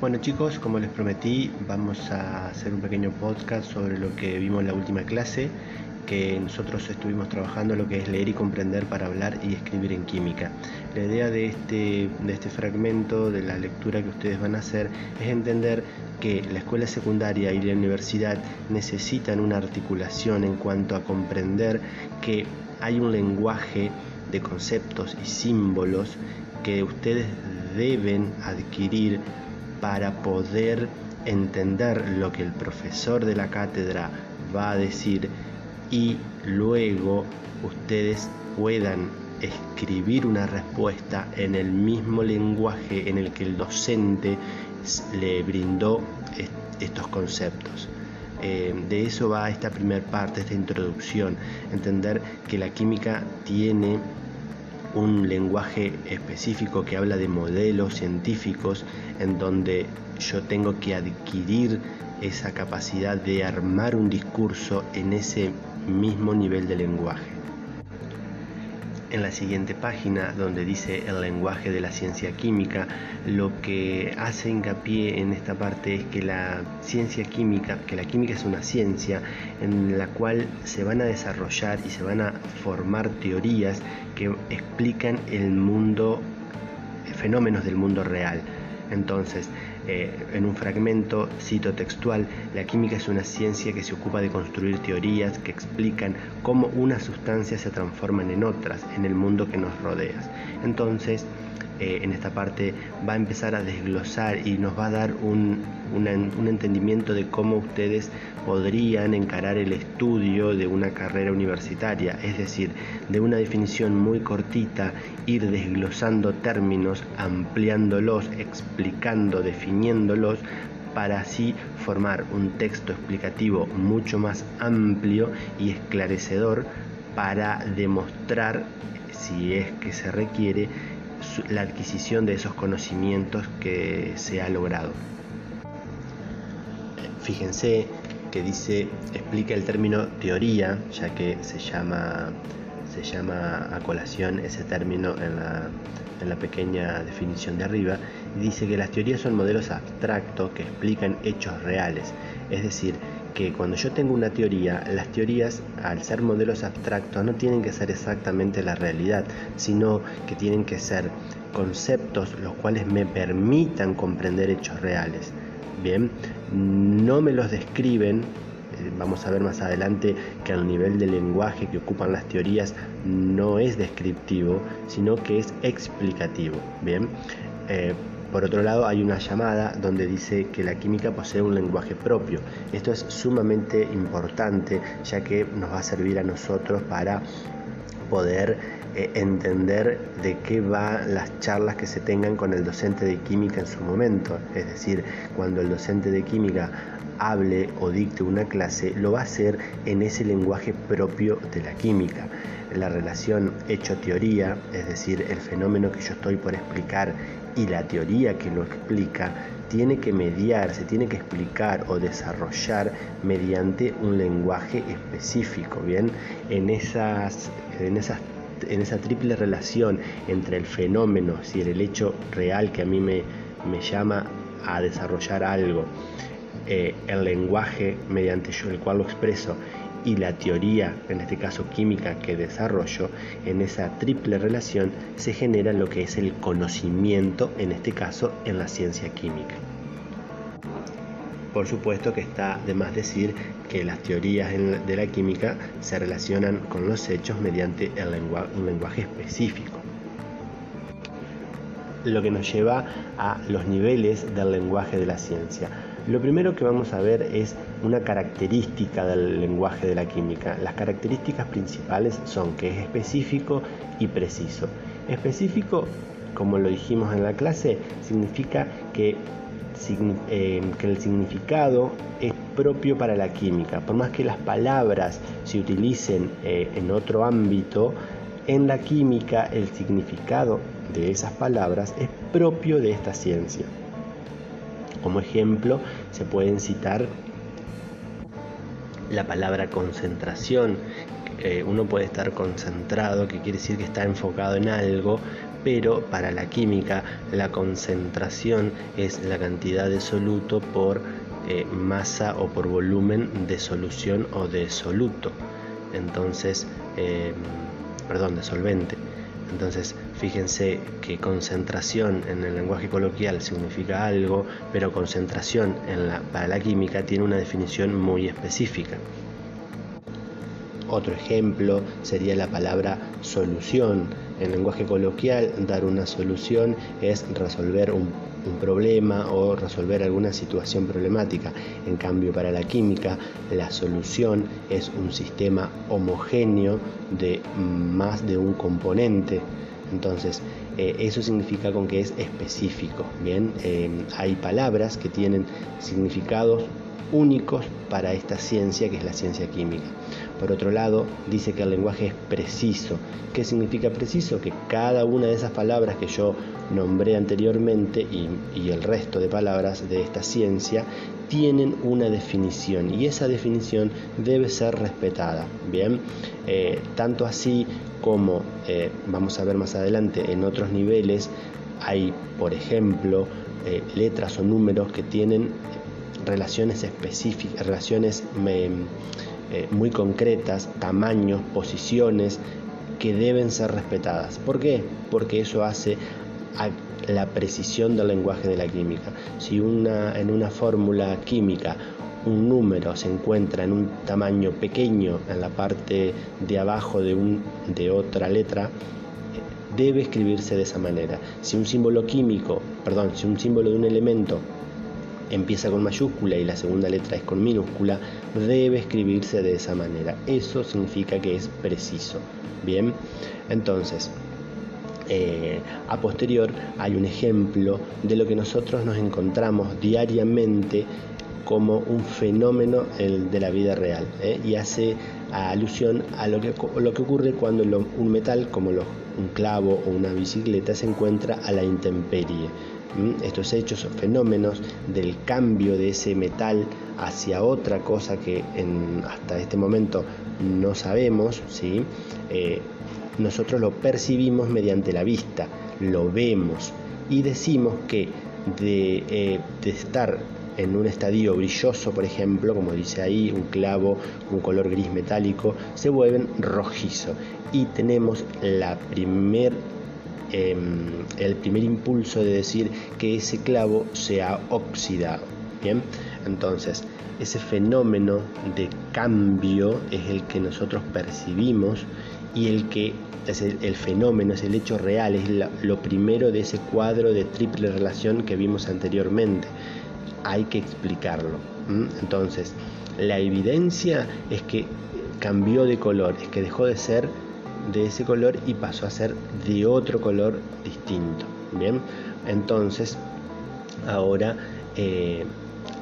Bueno chicos, como les prometí, vamos a hacer un pequeño podcast sobre lo que vimos en la última clase, que nosotros estuvimos trabajando lo que es leer y comprender para hablar y escribir en química. La idea de este, de este fragmento, de la lectura que ustedes van a hacer, es entender que la escuela secundaria y la universidad necesitan una articulación en cuanto a comprender que hay un lenguaje de conceptos y símbolos que ustedes deben adquirir para poder entender lo que el profesor de la cátedra va a decir y luego ustedes puedan escribir una respuesta en el mismo lenguaje en el que el docente le brindó estos conceptos. Eh, de eso va esta primera parte, esta introducción, entender que la química tiene un lenguaje específico que habla de modelos científicos en donde yo tengo que adquirir esa capacidad de armar un discurso en ese mismo nivel de lenguaje en la siguiente página donde dice el lenguaje de la ciencia química, lo que hace hincapié en esta parte es que la ciencia química, que la química es una ciencia en la cual se van a desarrollar y se van a formar teorías que explican el mundo, fenómenos del mundo real. Entonces, eh, en un fragmento, cito textual, la química es una ciencia que se ocupa de construir teorías que explican cómo unas sustancias se transforman en otras en el mundo que nos rodea. Entonces, eh, en esta parte va a empezar a desglosar y nos va a dar un, un entendimiento de cómo ustedes podrían encarar el estudio de una carrera universitaria, es decir, de una definición muy cortita, ir desglosando términos, ampliándolos, explicando, definiéndolos para así formar un texto explicativo mucho más amplio y esclarecedor para demostrar, si es que se requiere, la adquisición de esos conocimientos que se ha logrado. Fíjense que dice, explica el término teoría, ya que se llama, se llama a colación ese término en la, en la pequeña definición de arriba, dice que las teorías son modelos abstractos que explican hechos reales. Es decir, que cuando yo tengo una teoría, las teorías, al ser modelos abstractos, no tienen que ser exactamente la realidad, sino que tienen que ser conceptos los cuales me permitan comprender hechos reales. Bien, no me los describen, eh, vamos a ver más adelante que al nivel del lenguaje que ocupan las teorías no es descriptivo, sino que es explicativo. Bien, eh, por otro lado, hay una llamada donde dice que la química posee un lenguaje propio. Esto es sumamente importante ya que nos va a servir a nosotros para poder eh, entender de qué van las charlas que se tengan con el docente de química en su momento. Es decir, cuando el docente de química hable o dicte una clase, lo va a hacer en ese lenguaje propio de la química. La relación hecho-teoría, es decir, el fenómeno que yo estoy por explicar y la teoría que lo explica tiene que mediar, se tiene que explicar o desarrollar mediante un lenguaje específico, ¿bien? En esas, en esas en esa triple relación entre el fenómeno, y el hecho real que a mí me, me llama a desarrollar algo, eh, el lenguaje mediante yo el cual lo expreso y la teoría, en este caso química, que desarrollo, en esa triple relación se genera lo que es el conocimiento, en este caso en la ciencia química. Por supuesto que está de más decir que las teorías de la química se relacionan con los hechos mediante un lenguaje específico. Lo que nos lleva a los niveles del lenguaje de la ciencia. Lo primero que vamos a ver es una característica del lenguaje de la química. Las características principales son que es específico y preciso. Específico, como lo dijimos en la clase, significa que, eh, el significado es propio para la química. Por más que las palabras se utilicen eh, en otro ámbito, en la química el significado de esas palabras es propio de esta ciencia. Como ejemplo, se pueden citar la palabra concentración. uno puede estar concentrado, que quiere decir que está enfocado en algo, pero para la química la concentración es la cantidad de soluto por eh, masa o por volumen de solución o de soluto. Entonces, eh, perdón, de solvente. Entonces, fíjense que concentración en el lenguaje coloquial significa algo, pero concentración para la química tiene una definición muy específica. Otro ejemplo sería la palabra solución. En lenguaje coloquial, dar una solución es resolver un, problema o resolver alguna situación problemática. En cambio, para la química, la solución es un sistema homogéneo de más de un componente. Entonces, eh, eso significa con que es específico. Bien, eh, hay palabras que tienen significados únicos para esta ciencia que es la ciencia química. Por otro lado, dice que el lenguaje es preciso. ¿Qué significa preciso? Que cada una de esas palabras que yo nombré anteriormente y, el resto de palabras de esta ciencia tienen una definición y esa definición debe ser respetada. Bien, eh, tanto así como eh, vamos a ver más adelante en otros niveles, hay, por ejemplo, eh, letras o números que tienen relaciones específicas, relaciones eh, muy concretas, tamaños, posiciones que deben ser respetadas. ¿Por qué? Porque eso hace a la precisión del lenguaje de la química. Si una, en una fórmula química un número se encuentra en un tamaño pequeño en la parte de abajo de, un, de otra letra, debe escribirse de esa manera. Si un símbolo químico, perdón, si un símbolo de un elemento empieza con mayúscula y la segunda letra es con minúscula, debe escribirse de esa manera. Eso significa que es preciso. Bien, entonces, eh, a posterior hay un ejemplo de lo que nosotros nos encontramos diariamente como un fenómeno de la vida real ¿eh? y hace alusión a lo que, lo que ocurre cuando un metal como un clavo o una bicicleta se encuentra a la intemperie estos hechos o fenómenos del cambio de ese metal hacia otra cosa que hasta este momento no sabemos, ¿sí? Eh, nosotros lo percibimos mediante la vista, lo vemos y decimos que de, eh, de estar en un estadio brilloso, por ejemplo, como dice ahí, un clavo, un color gris metálico, se vuelven rojizo. Y tenemos la primer Em, el primer impulso de decir que ese clavo se ha oxidado. Bien, entonces ese fenómeno de cambio es el que nosotros percibimos y el que es el, fenómeno, es el hecho real, es lo primero de ese cuadro de triple relación que vimos anteriormente. Hay que explicarlo. Entonces, la evidencia es que cambió de color, es que dejó de ser de ese color y pasó a ser de otro color distinto. Bien, entonces ahora eh,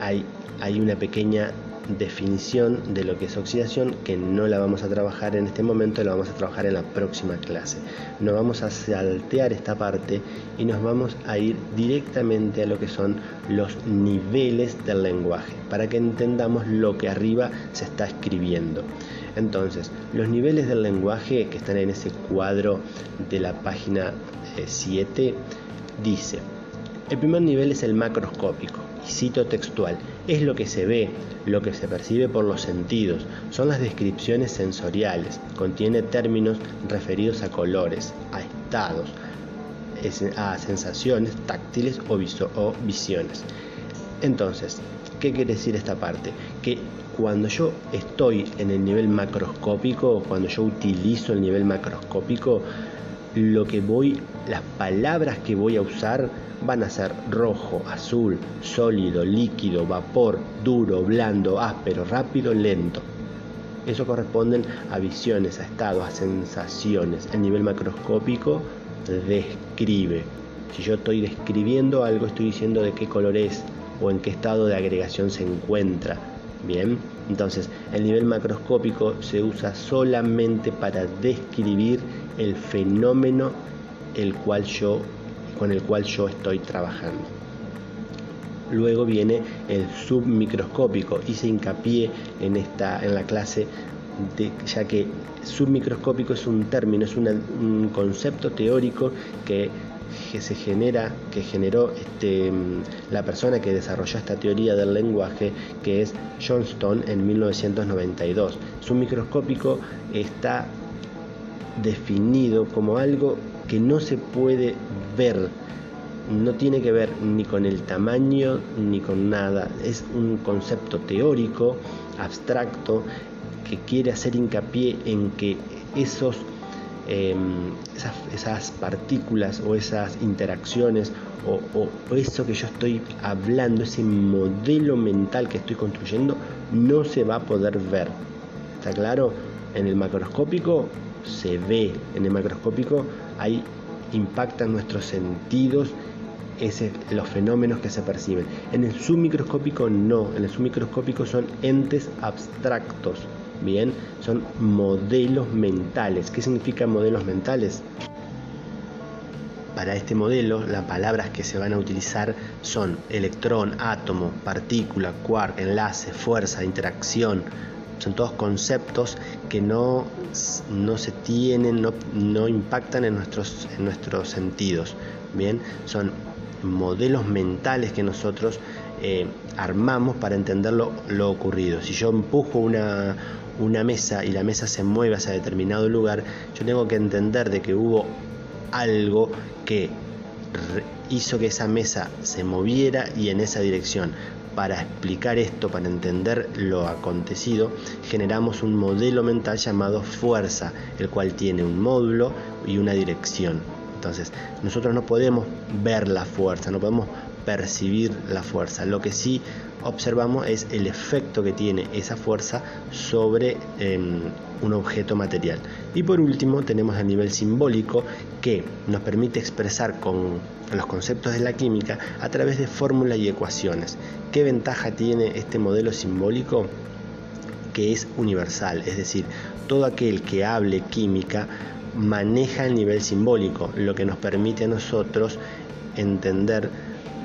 hay, hay una pequeña definición de lo que es oxidación que no la vamos a trabajar en este momento, la vamos a trabajar en la próxima clase. Nos vamos a saltear esta parte y nos vamos a ir directamente a lo que son los niveles del lenguaje para que entendamos lo que arriba se está escribiendo. Entonces, los niveles del lenguaje que están en ese cuadro de la página 7 eh, dice, el primer nivel es el macroscópico, y cito textual, es lo que se ve, lo que se percibe por los sentidos, son las descripciones sensoriales, contiene términos referidos a colores, a estados, a sensaciones táctiles o, o visiones. Entonces, ¿qué quiere decir esta parte? Que cuando yo estoy en el nivel macroscópico, cuando yo utilizo el nivel macroscópico, lo que voy, las palabras que voy a usar van a ser rojo, azul, sólido, líquido, vapor, duro, blando, áspero, rápido, lento. Eso corresponden a visiones, a estados, a sensaciones. El nivel macroscópico describe. Si yo estoy describiendo algo, estoy diciendo de qué color es o en qué estado de agregación se encuentra Bien, entonces el nivel macroscópico se usa solamente para describir el fenómeno el cual yo, con el cual yo estoy trabajando. Luego viene el submicroscópico, hice hincapié en, esta, en la clase ya que submicroscópico es un término, es un concepto teórico que que se genera, que generó este, la persona que desarrolló esta teoría del lenguaje, que es Johnston en 1992. Submicroscópico está definido como algo que no se puede ver, no tiene que ver ni con el tamaño ni con nada, es un concepto teórico, abstracto, que quiere hacer hincapié en que esos Em, esas, partículas o esas interacciones o, eso que yo estoy hablando, ese modelo mental que estoy construyendo, no se va a poder ver. ¿Está claro? En el macroscópico se ve, en el macroscópico hay impactan nuestros sentidos los fenómenos que se perciben. En el submicroscópico no, en el submicroscópico son entes abstractos, Bien, son modelos mentales. ¿Qué significan modelos mentales? Para este modelo, las palabras que se van a utilizar son electrón, átomo, partícula, quark, enlace, fuerza, interacción. Son todos conceptos que no, no se tienen, no, no impactan en nuestros, en nuestros sentidos. Bien, son modelos mentales que nosotros eh, armamos para entender lo, lo, ocurrido. Si yo empujo una, una mesa y la mesa se mueve hacia determinado lugar, yo tengo que entender de que hubo algo que hizo que esa mesa se moviera y en esa dirección. Para explicar esto, para entender lo acontecido, generamos un modelo mental llamado fuerza, el cual tiene un módulo y una dirección. Entonces, nosotros no podemos ver la fuerza, no podemos percibir la fuerza. Lo que sí observamos es el efecto que tiene esa fuerza sobre em, un objeto material. Y por último tenemos el nivel simbólico que nos permite expresar con los conceptos de la química a través de fórmulas y ecuaciones. ¿Qué ventaja tiene este modelo simbólico? Que es universal, es decir, todo aquel que hable química maneja el nivel simbólico, lo que nos permite a nosotros entender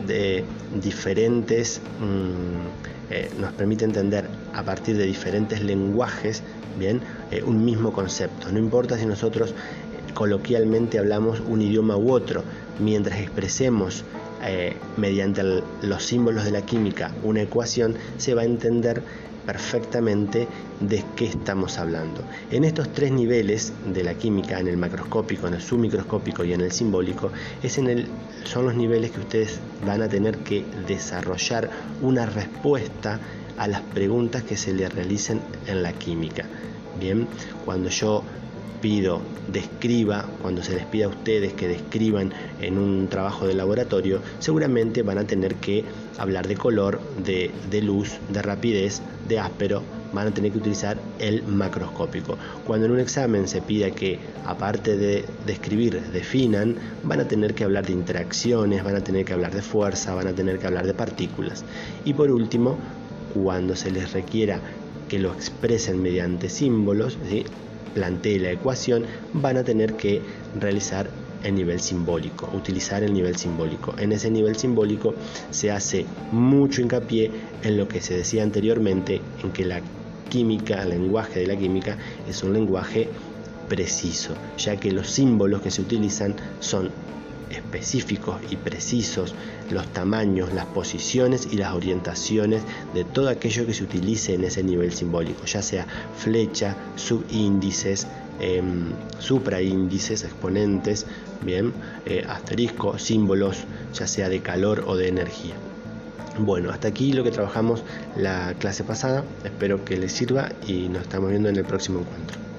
de diferentes, mm, eh, nos permite entender a partir de diferentes lenguajes, bien, eh, un mismo concepto. No importa si nosotros eh, coloquialmente hablamos un idioma u otro, mientras expresemos mediante los símbolos de la química una ecuación, se va a entender perfectamente de qué estamos hablando. En estos tres niveles de la química, en el macroscópico, en el submicroscópico y en el simbólico, es en el, son los niveles que ustedes van a tener que desarrollar una respuesta a las preguntas que se les realicen en la química. Bien, cuando yo pido describa, cuando se les pida a ustedes que describan en un trabajo de laboratorio, seguramente van a tener que hablar de color, de, de luz, de rapidez, de áspero, van a tener que utilizar el macroscópico. Cuando en un examen se pida que, aparte de describir, definan, van a tener que hablar de interacciones, van a tener que hablar de fuerza, van a tener que hablar de partículas. Y por último, cuando se les requiera que lo expresen mediante símbolos, ¿sí? Plantee la ecuación, van a tener que realizar el nivel simbólico, utilizar el nivel simbólico. En ese nivel simbólico se hace mucho hincapié en lo que se decía anteriormente, en que la química, el lenguaje de la química es un lenguaje preciso, ya que los símbolos que se utilizan son específicos y precisos los tamaños, las posiciones y las orientaciones de todo aquello que se utilice en ese nivel simbólico, ya sea flecha, subíndices, eh, supraíndices, exponentes, bien, eh, asterisco, símbolos, ya sea de calor o de energía. Bueno, hasta aquí lo que trabajamos la clase pasada. Espero que les sirva y nos estamos viendo en el próximo encuentro.